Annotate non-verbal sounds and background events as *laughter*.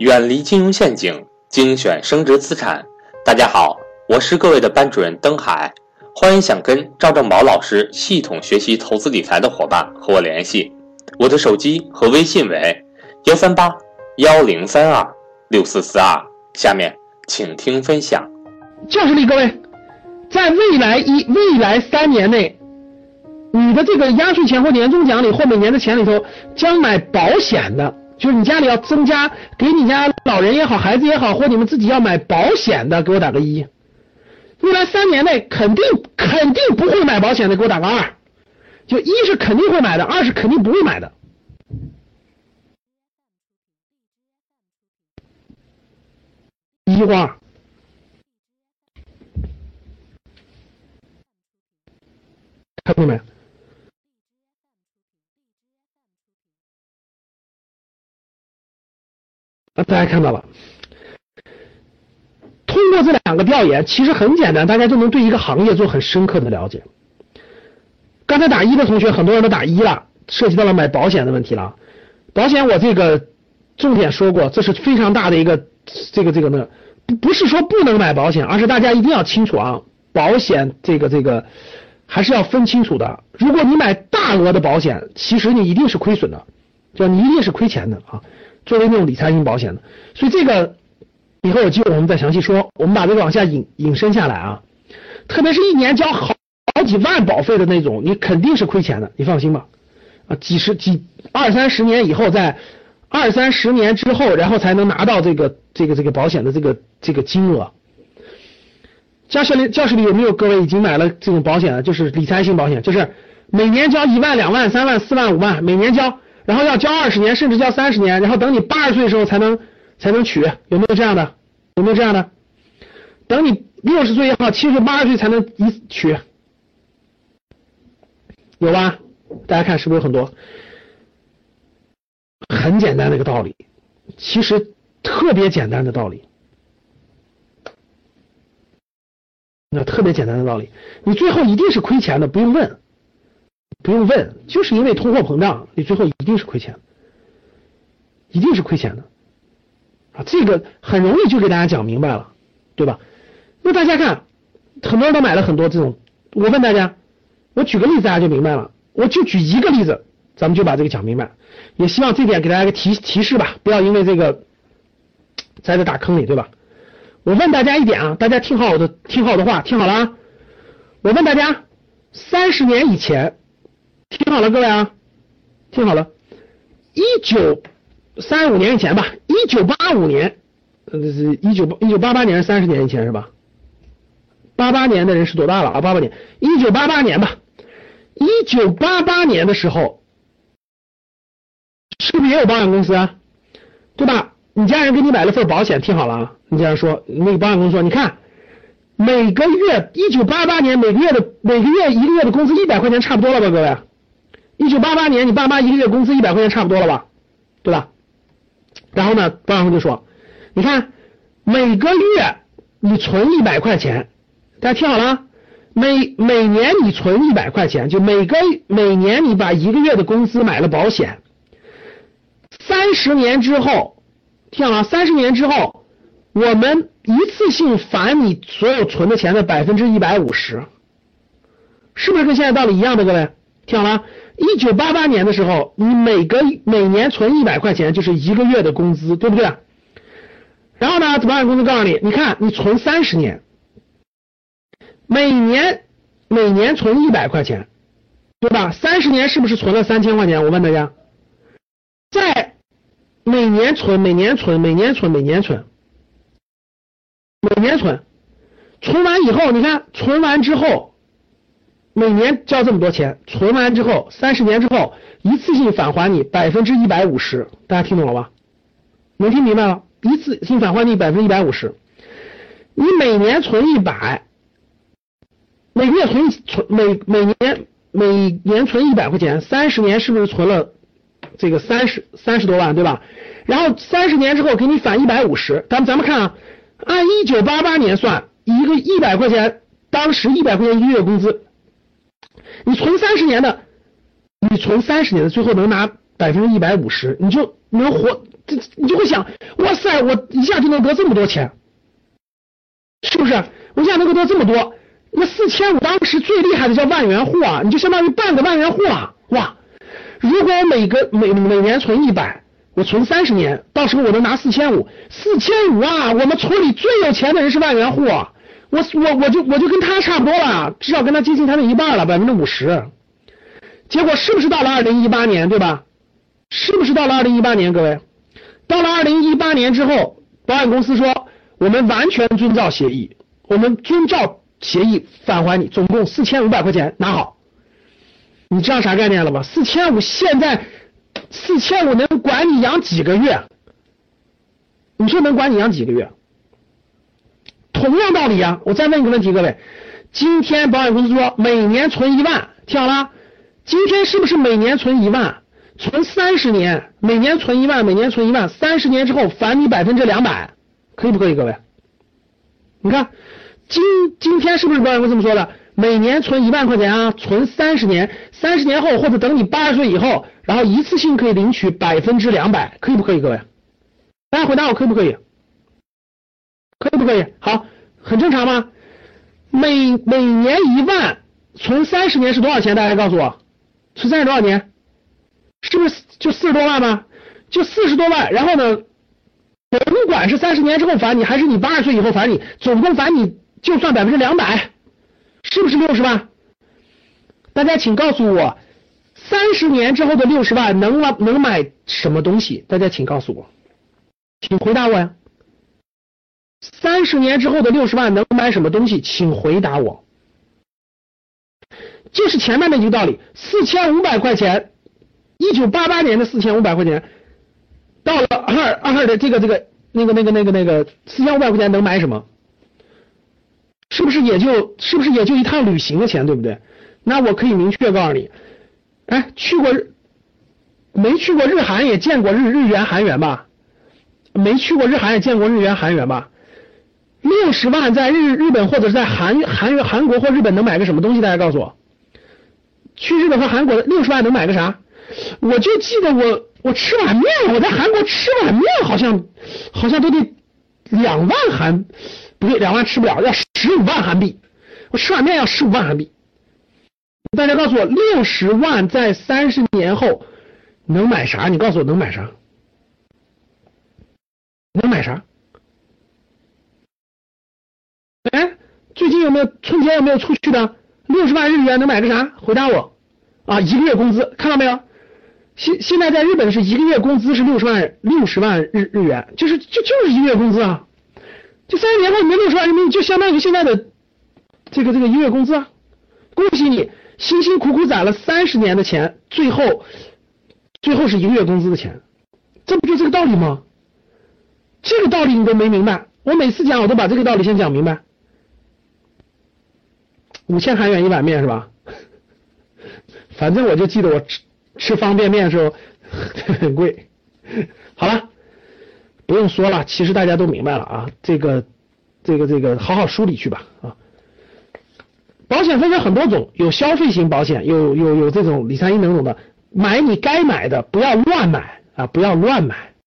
远离金融陷阱，精选升值资产。大家好，我是各位的班主任登海，欢迎想跟赵正宝老师系统学习投资理财的伙伴和我联系，我的手机和微信为幺三八幺零三二六四四二。下面请听分享。教室里各位，在未来一未来三年内，你的这个压岁钱或年终奖里或每年的钱里头，将买保险的，就是你家里要增加，给你家老人也好，孩子也好，或你们自己要买保险的，给我打个一。未来三年内肯定肯定不会买保险的，给我打个二。就一是肯定会买的，二是肯定不会买的。一或二。看到没？大家看到了。通过这两个调研，其实很简单，大家就能对一个行业做很深刻的了解。刚才打一的同学，很多人都打一了，涉及到了买保险的问题了。保险我这个重点说过，这是非常大的一个这个这个呢，不不是说不能买保险，而是大家一定要清楚啊，保险这个这个。还是要分清楚的。如果你买大额的保险，其实你一定是亏损的，就你一定是亏钱的啊。作为那种理财型保险的，所以这个以后有机会我们再详细说。我们把这个往下引引申下来啊，特别是一年交好好几万保费的那种，你肯定是亏钱的，你放心吧。啊，几十几二三十年以后，在二三十年之后，然后才能拿到这个这个这个保险的这个这个金额。教室里，教室里有没有各位已经买了这种保险的？就是理财型保险，就是每年交一万、两万、三万、四万、五万，每年交，然后要交二十年，甚至交三十年，然后等你八十岁的时候才能才能取，有没有这样的？有没有这样的？等你六十岁也好，七十岁、八十岁才能一取，有吧？大家看是不是有很多？很简单的一个道理，其实特别简单的道理。那特别简单的道理，你最后一定是亏钱的，不用问，不用问，就是因为通货膨胀，你最后一定是亏钱，一定是亏钱的啊！这个很容易就给大家讲明白了，对吧？那大家看，很多人都买了很多这种，我问大家，我举个例子大家就明白了，我就举一个例子，咱们就把这个讲明白。也希望这点给大家个提提示吧，不要因为这个栽在大坑里，对吧？我问大家一点啊，大家听好我的，听好我的话，听好了啊！我问大家，三十年以前，听好了各位啊，听好了，一九三五年以前吧，一九八五年，呃，是一九一九八八年三十年以前是吧？八八年的人是多大了啊？八八年，一九八八年吧，一九八八年的时候，是不是也有保险公司啊？对吧？你家人给你买了份保险，听好了啊！你家人说，那个保险公司说，你看，每个月一九八八年每个月的每个月一个月的工资一百块钱差不多了吧，各位？一九八八年你爸妈一个月工资一百块钱差不多了吧，对吧？然后呢，保险公司就说，你看每个月你存一百块钱，大家听好了，每每年你存一百块钱，就每个每年你把一个月的工资买了保险，三十年之后。听好了，三十年之后，我们一次性返你所有存的钱的百分之一百五十，是不是跟现在道理一样的？各位，听好了，一九八八年的时候，你每个每年存一百块钱就是一个月的工资，对不对？然后呢，保险公司告诉你，你看你存三十年，每年每年存一百块钱，对吧？三十年是不是存了三千块钱？我问大家，在。每年存，每年存，每年存，每年存，每年存，存完以后，你看，存完之后，每年交这么多钱，存完之后，三十年之后，一次性返还你百分之一百五十，大家听懂了吧？能听明白了？一次性返还你百分之一百五十，你每年存一百，每个月存存每每年每年存一百块钱，三十年是不是存了？这个三十三十多万对吧？然后三十年之后给你返一百五十，咱们咱们看啊，按一九八八年算，一个一百块钱，当时一百块钱一个月工资，你存三十年的，你存三十年的，最后能拿百分之一百五十，你就能活这你就会想，哇塞，我一下就能得这么多钱，是不是？我一下能够得这么多，那四千五当时最厉害的叫万元户啊，你就相当于半个万元户啊，哇！如果我每个每每年存一百，我存三十年，到时候我能拿四千五，四千五啊！我们村里最有钱的人是万元户啊，我我我就我就跟他差不多了，至少跟他接近他的一半了，百分之五十。结果是不是到了二零一八年，对吧？是不是到了二零一八年？各位，到了二零一八年之后，保险公司说我们完全遵照协议，我们遵照协议返还你，总共四千五百块钱，拿好。你知道啥概念了吧？四千五现在。四千五能管你养几个月？你说能管你养几个月？同样道理啊！我再问一个问题，各位，今天保险公司说每年存一万，听好了，今天是不是每年存一万？存三十年，每年存一万，每年存一万，三十年之后返你百分之两百，可以不可以？各位，你看今今天是不是保险公司这么说的？每年存一万块钱啊，存三十年，三十年后或者等你八十岁以后，然后一次性可以领取百分之两百，可以不可以？各位，大家回答我可不可以？可以不可以？好，很正常吗？每每年一万，存三十年是多少钱？大家告诉我，存三十多少年？是不是就四十多万吗？就四十多万，然后呢，甭管是三十年之后返你，还是你八十岁以后返你，总共返你就算百分之两百。是不是六十万？大家请告诉我，三十年之后的六十万能能买什么东西？大家请告诉我，请回答我呀。三十年之后的六十万能买什么东西？请回答我。就是前面那句道理，四千五百块钱，一九八八年的四千五百块钱，到了二二的这个这个那个那个那个那个四千五百块钱能买什么？是不是也就是不是也就一趟旅行的钱，对不对？那我可以明确告诉你，哎，去过日没去过日韩也见过日日元韩元吧？没去过日韩也见过日元韩元吧？六十万在日日本或者是在韩韩韩国或日本能买个什么东西？大家告诉我，去日本和韩国的六十万能买个啥？我就记得我我吃碗面，我在韩国吃碗面好像好像都得两万韩。不对，两万吃不了，要十五万韩币。我吃碗面要十五万韩币。大家告诉我，六十万在三十年后能买啥？你告诉我能买啥？能买啥？哎，最近有没有春节有没有出去的？六十万日元能买个啥？回答我啊！一个月工资看到没有？现现在在日本是一个月工资是六十万六十万日日元，就是就就是一个月工资啊。就三十年后，你的六十万人民币就相当于现在的这个这个一个月工资啊！恭喜你，辛辛苦苦攒了三十年的钱，最后最后是一个月工资的钱，这不就这个道理吗？这个道理你都没明白，我每次讲我都把这个道理先讲明白。五千韩元一碗面是吧？反正我就记得我吃吃方便面的时候 *laughs* 很贵。好了。不用说了，其实大家都明白了啊，这个，这个，这个，好好梳理去吧啊。保险分成很多种，有消费型保险，有有有这种理财型等等的，买你该买的，不要乱买啊，不要乱买。